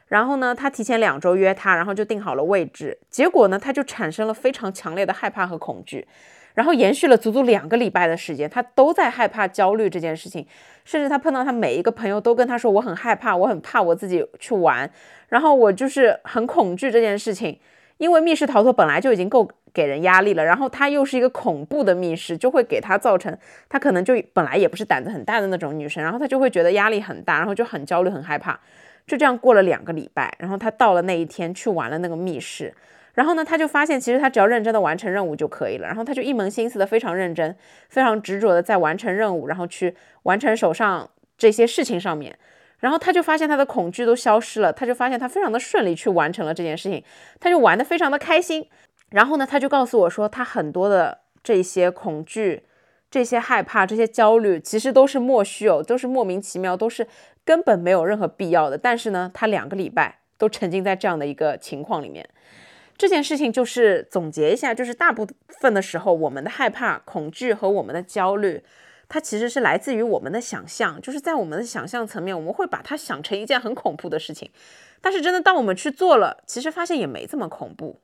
然后呢，他提前两周约他，然后就定好了位置，结果呢，他就产生了非常强烈的害怕和恐惧，然后延续了足足两个礼拜的时间，他都在害怕、焦虑这件事情，甚至他碰到他每一个朋友都跟他说我很害怕，我很怕我自己去玩，然后我就是很恐惧这件事情。因为密室逃脱本来就已经够给人压力了，然后它又是一个恐怖的密室，就会给他造成，他可能就本来也不是胆子很大的那种女生，然后她就会觉得压力很大，然后就很焦虑、很害怕。就这样过了两个礼拜，然后他到了那一天去玩了那个密室，然后呢，他就发现其实他只要认真的完成任务就可以了，然后他就一门心思的非常认真、非常执着的在完成任务，然后去完成手上这些事情上面。然后他就发现他的恐惧都消失了，他就发现他非常的顺利去完成了这件事情，他就玩的非常的开心。然后呢，他就告诉我说，他很多的这些恐惧、这些害怕、这些焦虑，其实都是莫须有，都是莫名其妙，都是根本没有任何必要的。但是呢，他两个礼拜都沉浸在这样的一个情况里面。这件事情就是总结一下，就是大部分的时候，我们的害怕、恐惧和我们的焦虑。它其实是来自于我们的想象，就是在我们的想象层面，我们会把它想成一件很恐怖的事情。但是真的，当我们去做了，其实发现也没这么恐怖。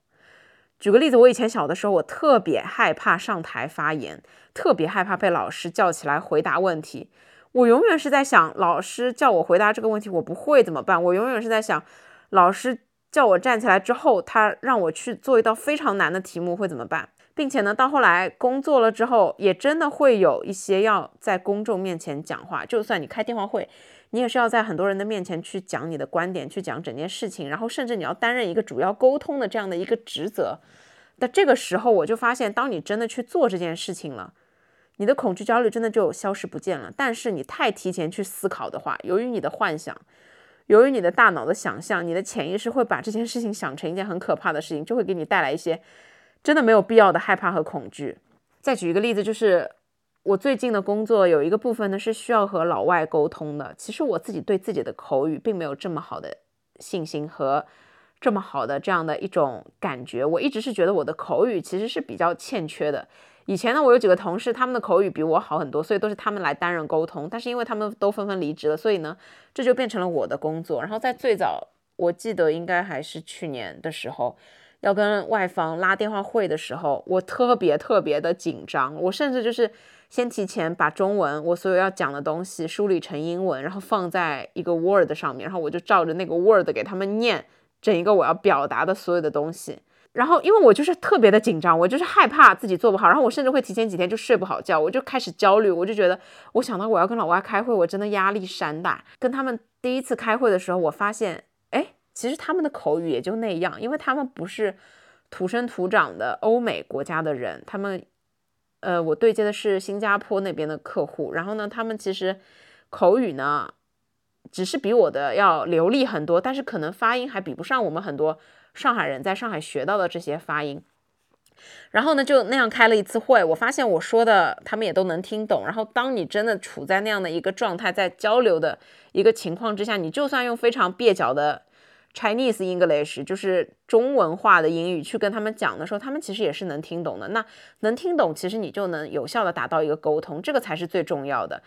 举个例子，我以前小的时候，我特别害怕上台发言，特别害怕被老师叫起来回答问题。我永远是在想，老师叫我回答这个问题，我不会怎么办？我永远是在想，老师叫我站起来之后，他让我去做一道非常难的题目会怎么办？并且呢，到后来工作了之后，也真的会有一些要在公众面前讲话。就算你开电话会，你也是要在很多人的面前去讲你的观点，去讲整件事情，然后甚至你要担任一个主要沟通的这样的一个职责。那这个时候，我就发现，当你真的去做这件事情了，你的恐惧焦虑真的就消失不见了。但是你太提前去思考的话，由于你的幻想，由于你的大脑的想象，你的潜意识会把这件事情想成一件很可怕的事情，就会给你带来一些。真的没有必要的害怕和恐惧。再举一个例子，就是我最近的工作有一个部分呢是需要和老外沟通的。其实我自己对自己的口语并没有这么好的信心和这么好的这样的一种感觉。我一直是觉得我的口语其实是比较欠缺的，以前呢，我有几个同事，他们的口语比我好很多，所以都是他们来担任沟通。但是因为他们都纷纷离职了，所以呢，这就变成了我的工作。然后在最早，我记得应该还是去年的时候，要跟外方拉电话会的时候，我特别特别的紧张。我甚至就是先提前把中文我所有要讲的东西梳理成英文，然后放在一个 Word 上面，然后我就照着那个 Word 给他们念整一个我要表达的所有的东西。然后，因为我就是特别的紧张，我就是害怕自己做不好，然后我甚至会提前几天就睡不好觉，我就开始焦虑，我就觉得，我想到我要跟老外开会，我真的压力山大。跟他们第一次开会的时候，我发现，其实他们的口语也就那样，因为他们不是土生土长的欧美国家的人，他们，呃，我对接的是新加坡那边的客户，然后呢，他们其实口语呢，只是比我的要流利很多，但是可能发音还比不上我们很多。上海人在上海学到的这些发音，然后呢，就那样开了一次会，我发现我说的他们也都能听懂。然后，当你真的处在那样的一个状态，在交流的一个情况之下，你就算用非常蹩脚的 Chinese English，就是中文化的英语去跟他们讲的时候，他们其实也是能听懂的。那能听懂，其实你就能有效的达到一个沟通，这个才是最重要的。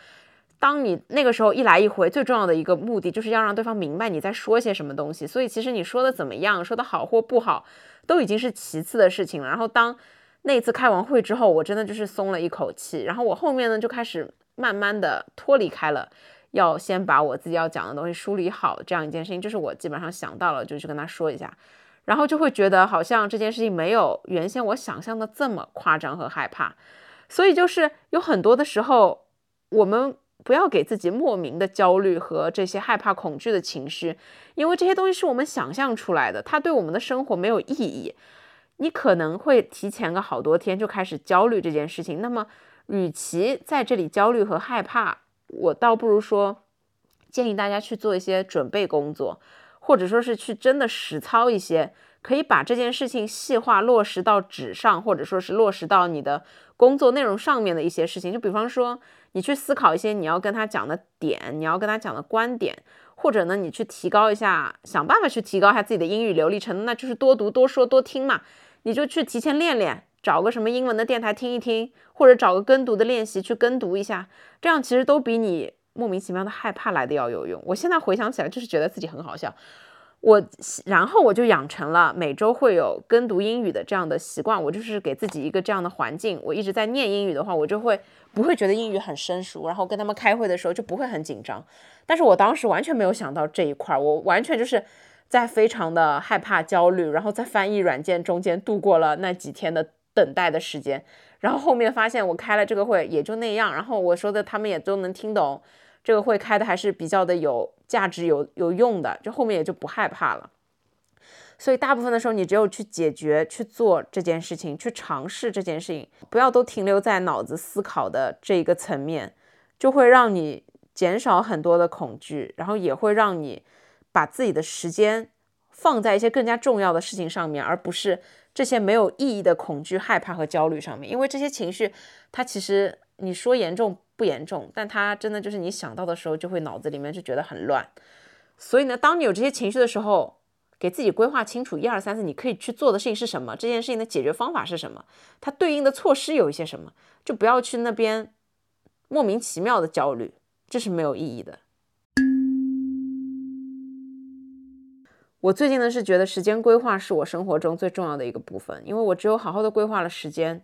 当你那个时候一来一回，最重要的一个目的就是要让对方明白你在说些什么东西。所以其实你说的怎么样，说的好或不好，都已经是其次的事情了。然后当那次开完会之后，我真的就是松了一口气。然后我后面呢就开始慢慢的脱离开了，要先把我自己要讲的东西梳理好这样一件事情，就是我基本上想到了就去跟他说一下，然后就会觉得好像这件事情没有原先我想象的这么夸张和害怕。所以就是有很多的时候我们。不要给自己莫名的焦虑和这些害怕、恐惧的情绪，因为这些东西是我们想象出来的，它对我们的生活没有意义。你可能会提前个好多天就开始焦虑这件事情。那么，与其在这里焦虑和害怕，我倒不如说，建议大家去做一些准备工作，或者说是去真的实操一些，可以把这件事情细化落实到纸上，或者说是落实到你的工作内容上面的一些事情。就比方说。你去思考一些你要跟他讲的点，你要跟他讲的观点，或者呢，你去提高一下，想办法去提高一下自己的英语流利程度，那就是多读、多说、多听嘛。你就去提前练练，找个什么英文的电台听一听，或者找个跟读的练习去跟读一下，这样其实都比你莫名其妙的害怕来的要有用。我现在回想起来，就是觉得自己很好笑。我然后我就养成了每周会有跟读英语的这样的习惯，我就是给自己一个这样的环境。我一直在念英语的话，我就会不会觉得英语很生疏，然后跟他们开会的时候就不会很紧张。但是我当时完全没有想到这一块，我完全就是在非常的害怕、焦虑，然后在翻译软件中间度过了那几天的等待的时间。然后后面发现我开了这个会也就那样，然后我说的他们也都能听懂。这个会开的还是比较的有价值、有有用的，就后面也就不害怕了。所以大部分的时候，你只有去解决、去做这件事情、去尝试这件事情，不要都停留在脑子思考的这一个层面，就会让你减少很多的恐惧，然后也会让你把自己的时间放在一些更加重要的事情上面，而不是这些没有意义的恐惧、害怕和焦虑上面。因为这些情绪，它其实你说严重。不严重，但它真的就是你想到的时候，就会脑子里面就觉得很乱。所以呢，当你有这些情绪的时候，给自己规划清楚一二三四，你可以去做的事情是什么？这件事情的解决方法是什么？它对应的措施有一些什么？就不要去那边莫名其妙的焦虑，这是没有意义的。我最近呢是觉得时间规划是我生活中最重要的一个部分，因为我只有好好的规划了时间。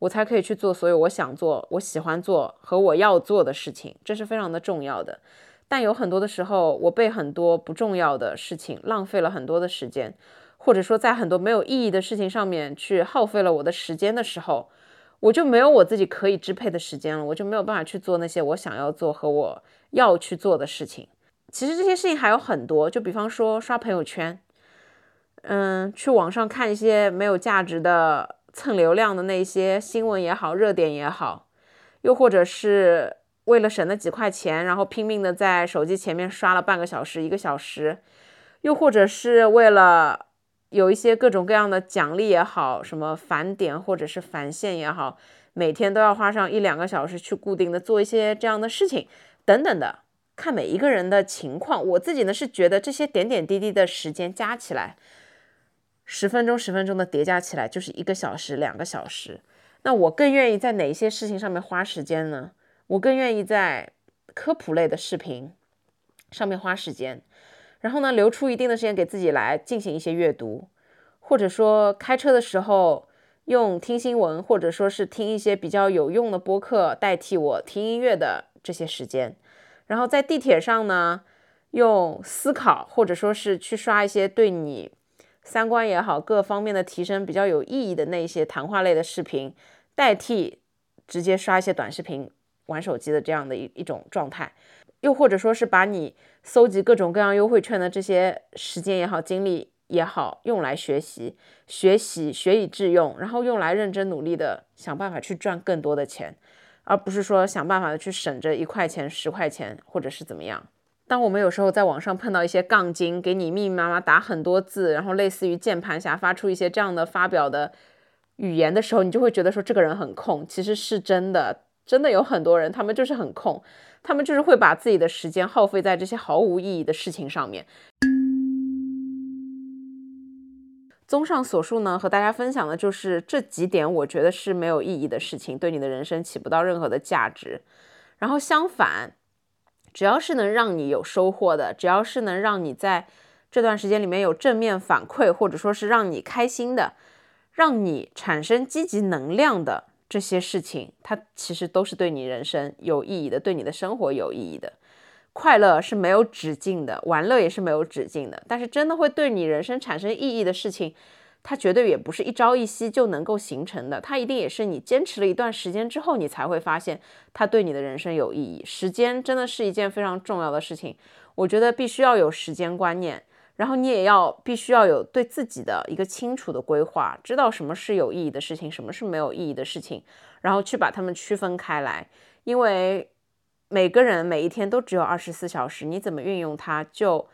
我才可以去做所有我想做、我喜欢做和我要做的事情，这是非常的重要的。但有很多的时候，我被很多不重要的事情浪费了很多的时间，或者说在很多没有意义的事情上面去耗费了我的时间的时候，我就没有我自己可以支配的时间了，我就没有办法去做那些我想要做和我要去做的事情。其实这些事情还有很多，就比方说刷朋友圈，嗯，去网上看一些没有价值的。蹭流量的那些新闻也好，热点也好，又或者是为了省那几块钱，然后拼命的在手机前面刷了半个小时、一个小时，又或者是为了有一些各种各样的奖励也好，什么返点或者是返现也好，每天都要花上一两个小时去固定的做一些这样的事情等等的。看每一个人的情况，我自己呢是觉得这些点点滴滴的时间加起来。十分钟，十分钟的叠加起来就是一个小时、两个小时。那我更愿意在哪一些事情上面花时间呢？我更愿意在科普类的视频上面花时间，然后呢，留出一定的时间给自己来进行一些阅读，或者说开车的时候用听新闻，或者说是听一些比较有用的播客代替我听音乐的这些时间，然后在地铁上呢，用思考或者说是去刷一些对你。三观也好，各方面的提升比较有意义的那些谈话类的视频，代替直接刷一些短视频、玩手机的这样的一一种状态，又或者说是把你搜集各种各样优惠券的这些时间也好、精力也好，用来学习、学习、学以致用，然后用来认真努力的想办法去赚更多的钱，而不是说想办法的去省着一块钱、十块钱，或者是怎么样。当我们有时候在网上碰到一些杠精，给你密密麻麻打很多字，然后类似于键盘侠发出一些这样的发表的语言的时候，你就会觉得说这个人很空。其实是真的，真的有很多人，他们就是很空，他们就是会把自己的时间耗费在这些毫无意义的事情上面。综上所述呢，和大家分享的就是这几点，我觉得是没有意义的事情，对你的人生起不到任何的价值。然后相反。只要是能让你有收获的，只要是能让你在这段时间里面有正面反馈，或者说是让你开心的，让你产生积极能量的这些事情，它其实都是对你人生有意义的，对你的生活有意义的。快乐是没有止境的，玩乐也是没有止境的，但是真的会对你人生产生意义的事情。它绝对也不是一朝一夕就能够形成的，它一定也是你坚持了一段时间之后，你才会发现它对你的人生有意义。时间真的是一件非常重要的事情，我觉得必须要有时间观念，然后你也要必须要有对自己的一个清楚的规划，知道什么是有意义的事情，什么是没有意义的事情，然后去把它们区分开来。因为每个人每一天都只有二十四小时，你怎么运用它就。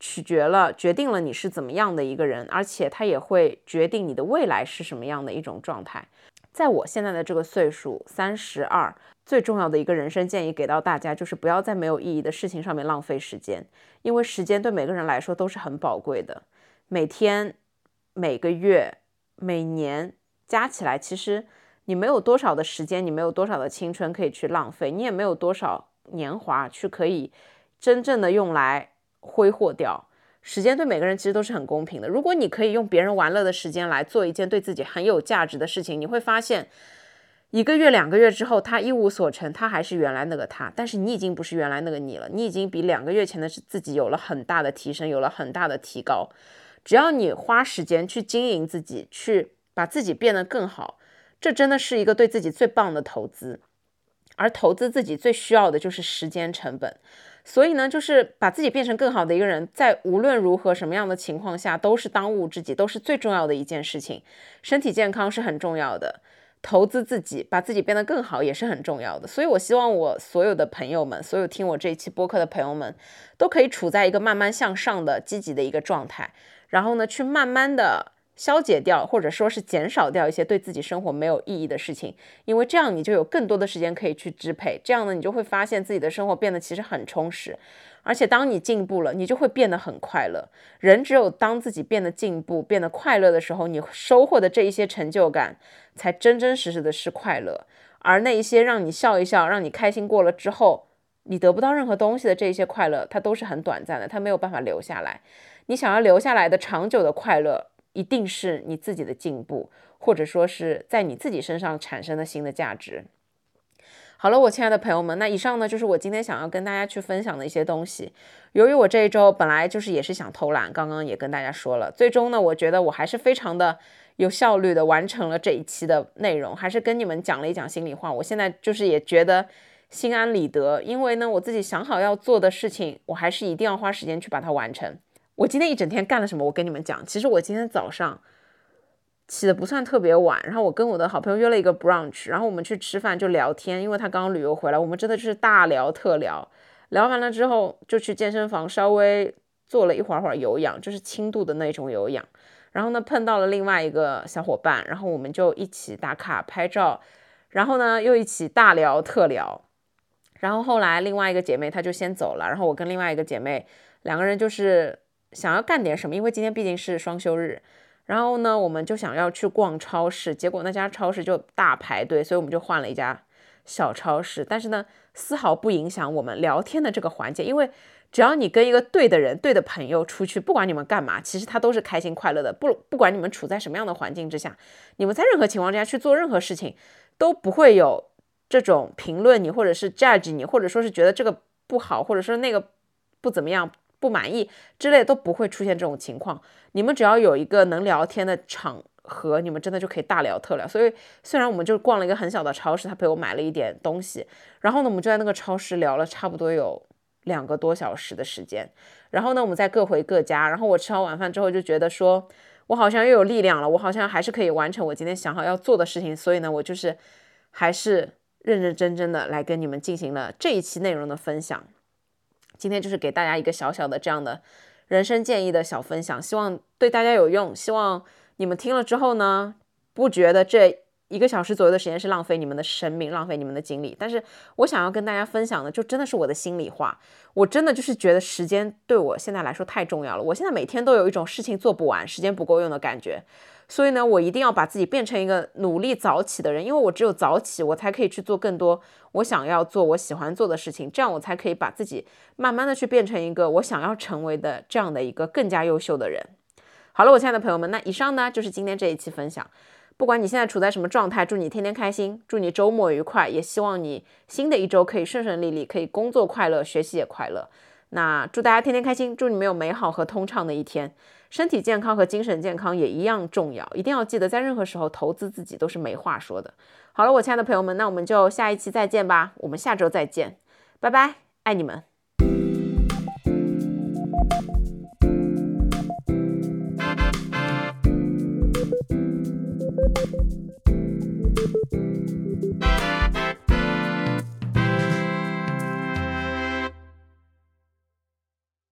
取决了，决定了你是怎么样的一个人，而且它也会决定你的未来是什么样的一种状态。在我现在的这个岁数，三十二，最重要的一个人生建议给到大家，就是不要在没有意义的事情上面浪费时间，因为时间对每个人来说都是很宝贵的。每天、每个月、每年加起来，其实你没有多少的时间，你没有多少的青春可以去浪费，你也没有多少年华去可以真正的用来。挥霍掉时间，对每个人其实都是很公平的。如果你可以用别人玩乐的时间来做一件对自己很有价值的事情，你会发现，一个月、两个月之后，他一无所成，他还是原来那个他，但是你已经不是原来那个你了，你已经比两个月前的自己有了很大的提升，有了很大的提高。只要你花时间去经营自己，去把自己变得更好，这真的是一个对自己最棒的投资。而投资自己最需要的就是时间成本。所以呢，就是把自己变成更好的一个人，在无论如何什么样的情况下，都是当务之急，都是最重要的一件事情。身体健康是很重要的，投资自己，把自己变得更好也是很重要的。所以，我希望我所有的朋友们，所有听我这一期播客的朋友们，都可以处在一个慢慢向上的积极的一个状态，然后呢，去慢慢的。消解掉，或者说是减少掉一些对自己生活没有意义的事情，因为这样你就有更多的时间可以去支配。这样呢，你就会发现自己的生活变得其实很充实，而且当你进步了，你就会变得很快乐。人只有当自己变得进步、变得快乐的时候，你收获的这一些成就感才真真实实的是快乐。而那一些让你笑一笑、让你开心过了之后，你得不到任何东西的这一些快乐，它都是很短暂的，它没有办法留下来。你想要留下来的长久的快乐。一定是你自己的进步，或者说是在你自己身上产生的新的价值。好了，我亲爱的朋友们，那以上呢就是我今天想要跟大家去分享的一些东西。由于我这一周本来就是也是想偷懒，刚刚也跟大家说了，最终呢，我觉得我还是非常的有效率的完成了这一期的内容，还是跟你们讲了一讲心里话。我现在就是也觉得心安理得，因为呢，我自己想好要做的事情，我还是一定要花时间去把它完成。我今天一整天干了什么？我跟你们讲，其实我今天早上起的不算特别晚，然后我跟我的好朋友约了一个 brunch，然后我们去吃饭就聊天，因为他刚刚旅游回来，我们真的就是大聊特聊，聊完了之后就去健身房稍微做了一会儿会儿有氧，就是轻度的那种有氧，然后呢碰到了另外一个小伙伴，然后我们就一起打卡拍照，然后呢又一起大聊特聊，然后后来另外一个姐妹她就先走了，然后我跟另外一个姐妹两个人就是。想要干点什么？因为今天毕竟是双休日，然后呢，我们就想要去逛超市，结果那家超市就大排队，所以我们就换了一家小超市。但是呢，丝毫不影响我们聊天的这个环节，因为只要你跟一个对的人、对的朋友出去，不管你们干嘛，其实他都是开心快乐的。不不管你们处在什么样的环境之下，你们在任何情况之下去做任何事情，都不会有这种评论你，或者是 judge 你，或者说是觉得这个不好，或者说那个不怎么样。不满意之类都不会出现这种情况。你们只要有一个能聊天的场合，你们真的就可以大聊特聊。所以虽然我们就逛了一个很小的超市，他陪我买了一点东西，然后呢，我们就在那个超市聊了差不多有两个多小时的时间。然后呢，我们再各回各家。然后我吃完晚饭之后就觉得说，我好像又有力量了，我好像还是可以完成我今天想好要做的事情。所以呢，我就是还是认认真真的来跟你们进行了这一期内容的分享。今天就是给大家一个小小的这样的人生建议的小分享，希望对大家有用。希望你们听了之后呢，不觉得这一个小时左右的时间是浪费你们的生命、浪费你们的精力。但是我想要跟大家分享的，就真的是我的心里话。我真的就是觉得时间对我现在来说太重要了。我现在每天都有一种事情做不完、时间不够用的感觉。所以呢，我一定要把自己变成一个努力早起的人，因为我只有早起，我才可以去做更多我想要做、我喜欢做的事情，这样我才可以把自己慢慢的去变成一个我想要成为的这样的一个更加优秀的人。好了，我亲爱的朋友们，那以上呢就是今天这一期分享。不管你现在处在什么状态，祝你天天开心，祝你周末愉快，也希望你新的一周可以顺顺利利，可以工作快乐，学习也快乐。那祝大家天天开心，祝你们有美好和通畅的一天。身体健康和精神健康也一样重要，一定要记得，在任何时候投资自己都是没话说的。好了，我亲爱的朋友们，那我们就下一期再见吧，我们下周再见，拜拜，爱你们。Bye.